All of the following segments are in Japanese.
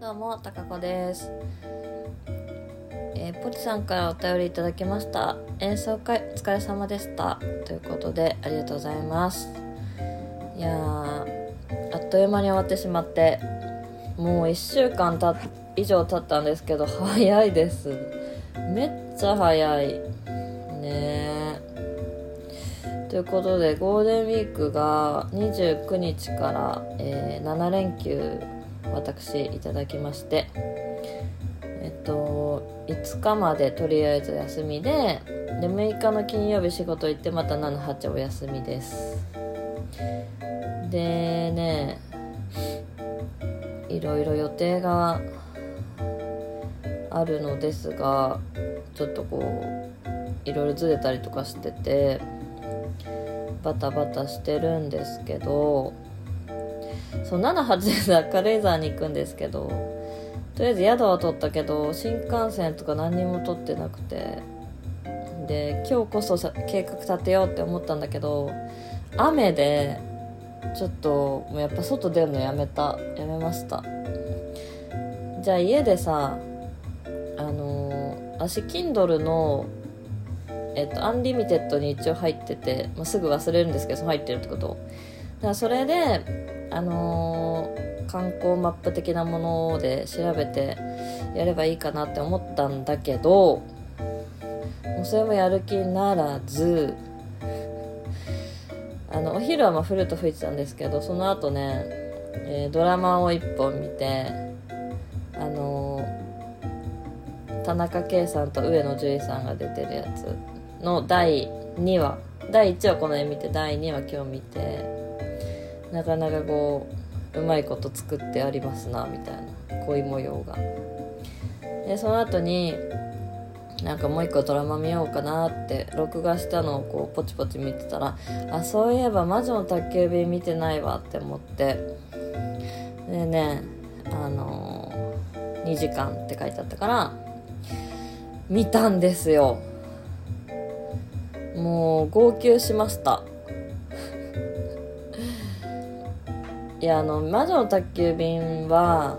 どうも、たかこです。えーポチさんからお便りいただきました。演奏会お疲れ様でした。ということで、ありがとうございます。いや、あっという間に終わってしまって、もう1週間た以上経ったんですけど、早いです。めっちゃ早い。ねえ。ということでゴールデンウィークが29日から、えー7連休私いただきましてえっと5日までとりあえず休みでで6日の金曜日仕事行ってまた78お休みです。でねいろいろ予定があるのですがちょっとこういろいろずれたりとかしててバタバタしてるんですけどそう78で軽井沢に行くんですけどとりあえず宿は取ったけど新幹線とか何にも取ってなくてで今日こそ計画立てようって思ったんだけど雨でちょっともうやっぱ外出るのやめた。やめました。じゃあ家でさあのー私 Kindle のえっと、 Unlimited に一応入ってて、まあ、すぐ忘れるんですけど入ってるってことからそれで、あのー観光マップ的なもので調べてやればいいかなって思ったんだけどもうそれもやる気ならずあのお昼はまあフルート吹いてたんですけどその後ね、えードラマを1本見てあのー田中圭さんと上野樹里さんが出てるやつの第2話第1話この絵見て第2話今日見てなかなかこううまいこと作ってありますなみたいな恋模様が。でその後になんかもう一個ドラマ見ようかなって録画したのをこうポチポチ見てたらあそういえば「魔女の宅急便」見てないわって思ってでねあのー2時間って書いてあったから見たんですよ。もう号泣しました。いやあの「魔女の宅急便は」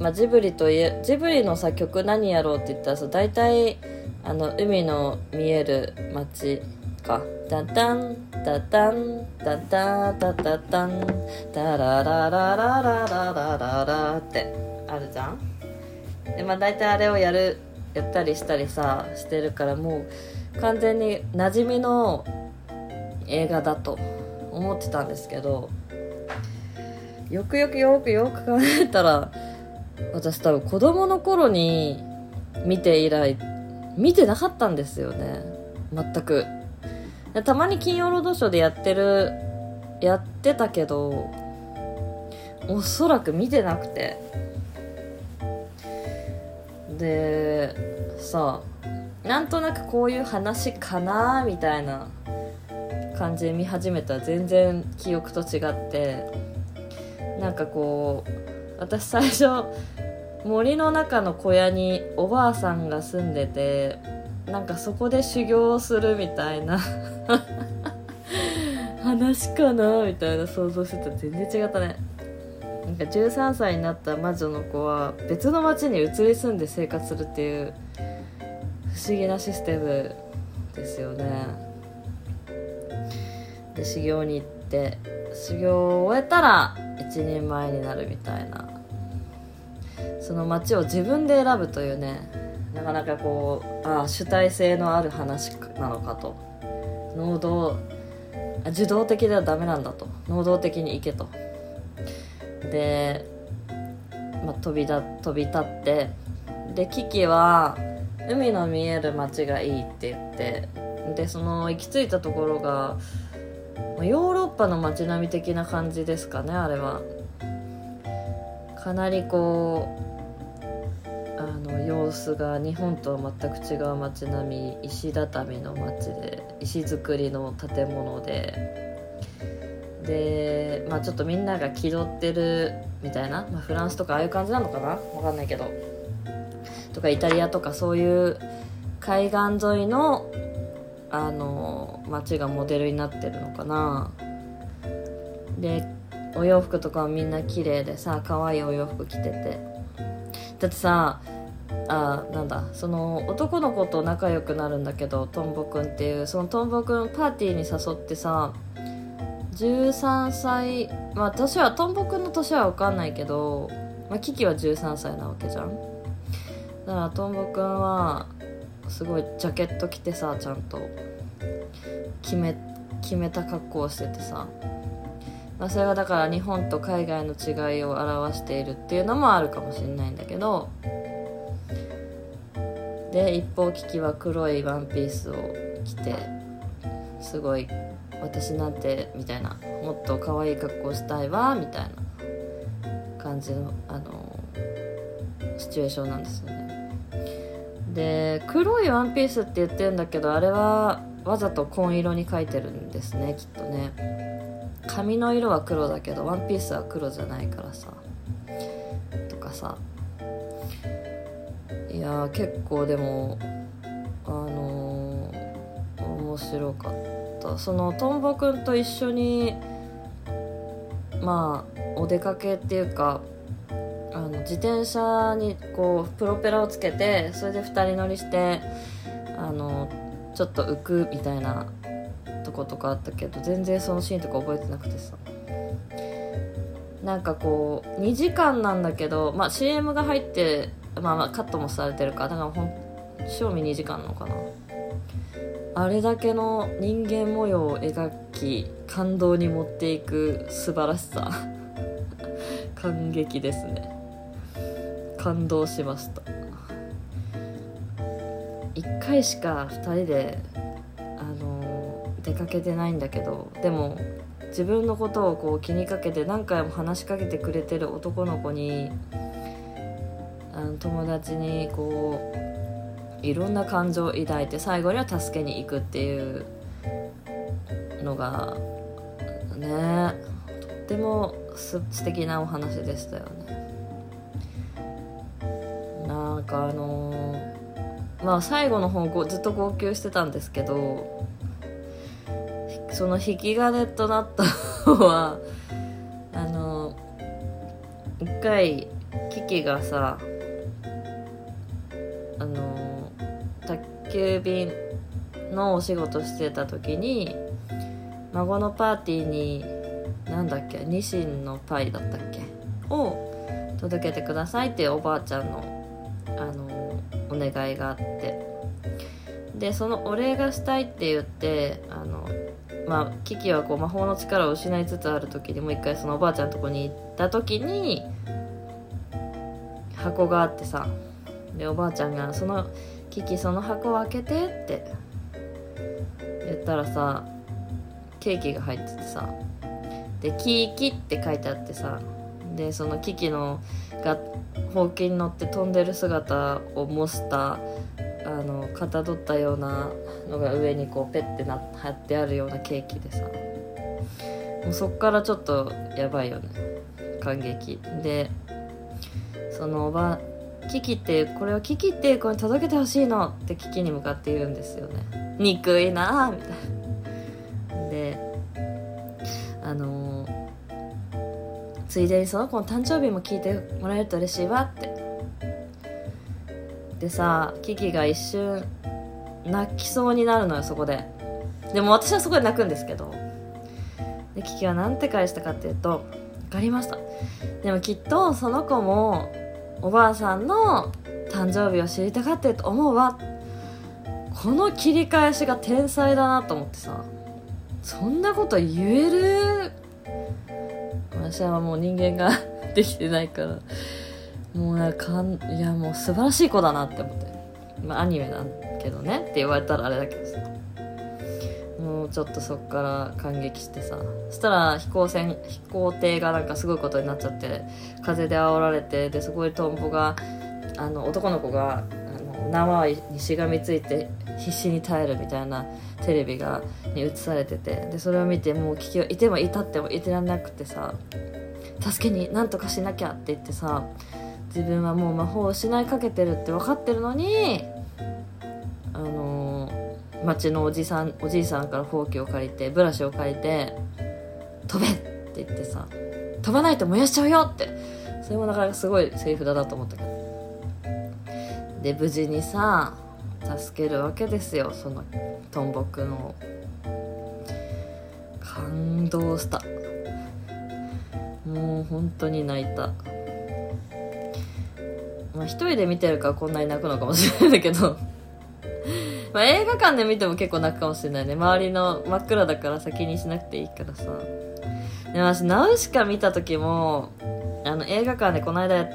まあ、ジブリといえジブリのさ曲何やろうって言ったらさ大体あの海の見える街か「タタンタタンタタタタタンタラララララララララ」ってあるじゃん。でまあ大体あれをやるやったりしたりさしてるからもう完全に馴染みの映画だと。思ってたんですけどよくよくよくよく考えたら私多分子供の頃に見て以来見てなかったんですよね。全く。たまに金曜ロードショーでやってるやってたけどおそらく見てなくて。でさなんとなくこういう話かなみたいな。感じで見始めたら全然記憶と違ってなんかこう私最初森の中の小屋におばあさんが住んでてなんかそこで修行するみたいな話かなみたいな想像してたら全然違ったね。なんか13歳になった魔女の子は別の町に移り住んで生活するっていう不思議なシステムですよね。で修行に行って修行を終えたら一人前になるみたいな。その町を自分で選ぶというねなかなかこうああ主体性のある話なのかと。能動あ受動的ではダメなんだと。能動的に行けと。で、まあ、飛びだ飛び立ってでキキは海の見える街がいいって言ってでその行き着いたところがヨーロッパの街並み的な感じですかねあれは。かなりこうあの様子が日本とは全く違う街並み石畳の街で石造りの建物で。でまあちょっとみんなが気取ってるみたいな、まあ、フランスとかああいう感じなのかな？わかんないけど。とかイタリアとかそういう海岸沿いのあの街がモデルになってるのかな。でお洋服とかはみんな綺麗でさ可愛いお洋服着てて。だってさあなんだその男の子と仲良くなるんだけどトンボくんっていうそのトンボくんパーティーに誘ってさ13歳まあ年はトンボくんの年は分かんないけど、まあ、キキは13歳なわけじゃん。だからトンボくんはすごいジャケット着てさちゃんと。決め決めた格好をしててさ、まあ、それがだから日本と海外の違いを表しているっていうのもあるかもしれないんだけど。で一方キキは黒いワンピースを着てすごい私なんてみたいなもっと可愛い格好したいわみたいな感じのあのシチュエーションなんですよね。で黒いワンピースって言ってるんだけどあれはわざと紺色に描いてるんですねきっとね。髪の色は黒だけどワンピースは黒じゃないからさ。とかさ。いや結構でもあのー、面白かった。そのトンボくんと一緒にまあお出かけっていうかあの自転車にこうプロペラをつけてそれで2人乗りしてあのちょっと浮くみたいなとことかあったけど全然そのシーンとか覚えてなくてさ。なんかこう2時間なんだけど、まあ、CM が入ってまあまあカットもされてるからだからほん賞味2時間なのかな。あれだけの人間模様を描き感動に持っていく素晴らしさ。感激ですね。感動しました。1回しか2人であの出かけてないんだけどでも自分のことをこう気にかけて何回も話しかけてくれてる男の子にあの友達にこういろんな感情を抱いて最後には助けに行くっていうのがねとっても素敵なお話でしたよね。かあの、まあ最後の方ずっと号泣してたんですけどその引き金となったのはあの一回キキがさあの宅急便のお仕事してた時に孫のパーティーになんだっけニシンのパイだったっけを届けてくださいっていうおばあちゃんの願いがあって。でそのお礼がしたいって言ってあのまあキキはこう魔法の力を失いつつある時にもう一回そのおばあちゃんのとこに行った時に箱があってさ。でおばあちゃんが「そのキキその箱を開けて」って言ったらさケーキが入っててさ。で「キーキ」って書いてあってさ。でそのキキのがほうきに乗って飛んでる姿を模したあのかたどったようなのが上にこうペッてな貼ってあるようなケーキでさ。もうそっからちょっとやばいよね。感激。でそのおばキキってこれをキキっていう子に届けてほしいのってキキに向かって言うんですよね。憎いなあみたいな。ついでにその子の誕生日も聞いてもらえると嬉しいわって。でさキキが一瞬泣きそうになるのよそこで。でも私はそこで泣くんですけど。でキキは何て返したかっていうと「分かりました。でもきっとその子もおばあさんの誕生日を知りたがってると思うわ。この切り返しが天才だなと思ってさ。そんなこと言える？私はもう人間が できてないから。もうなんかいやもう素晴らしい子だなって思って。まあアニメなんけどね。って言われたらあれだけどさ。もうちょっとそっから感激してさ。そしたら飛行船飛行艇がなんかすごいことになっちゃって風で煽られてですごいトンボがあの男の子が縄にしがみついて必死に耐えるみたいなテレビがに映されててでそれを見てもう危機はいてもいたってもいてらんなくてさ助けになんとかしなきゃって言ってさ自分はもう魔法を失いかけてるって分かってるのにあの町のおじさんおじいさんからほうきを借りてブラシを借りて「飛べ!」って言ってさ飛ばないと燃やしちゃうよってそれもなかなかすごいセリフだなと思ったけどで無事にさ助けるわけですよ。そのトンボくんを。感動した。もう本当に泣いた。まあ一人で見てるからこんなに泣くのかもしれないんだけど。まあ映画館で見ても結構泣くかもしれないね。周りの真っ暗だから先にしなくていいからさ。で私ナウシカ見た時もあの映画館でこの間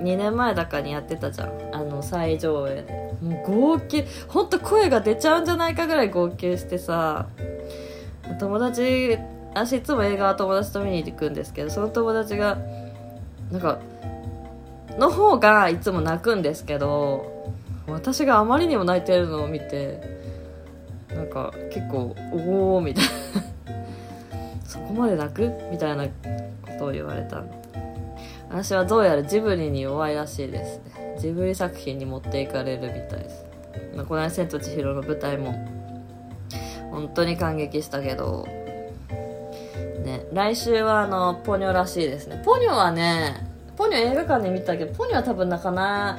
2年前だかにやってたじゃん。の最上映。もう号泣。ほんと声が出ちゃうんじゃないかぐらい号泣してさ。友達私いつも映画は友達と見に行くんですけどその友達がなんかの方がいつも泣くんですけど私があまりにも泣いてるのを見てなんか結構おおみたいな。そこまで泣く？みたいなことを言われた私はどうやらジブリに弱いらしいですね。ジブリ作品に持っていかれるみたいです。まこの間「千と千尋」の舞台も本当に感激したけどね来週はあのポニョらしいですね。ポニョはねポニョ映画館で見たけどポニョは多分泣かな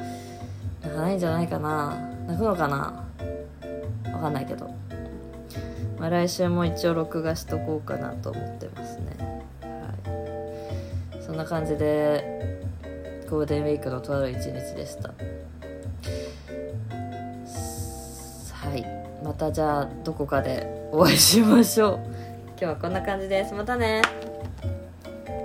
泣かないんじゃないかな。泣くのかな？わかんないけど、まあ、来週も一応録画しとこうかなと思ってますね。はい。そんな感じでゴールデンウィークのとある一日でした。はい。またじゃあどこかでお会いしましょう。今日はこんな感じです。またね。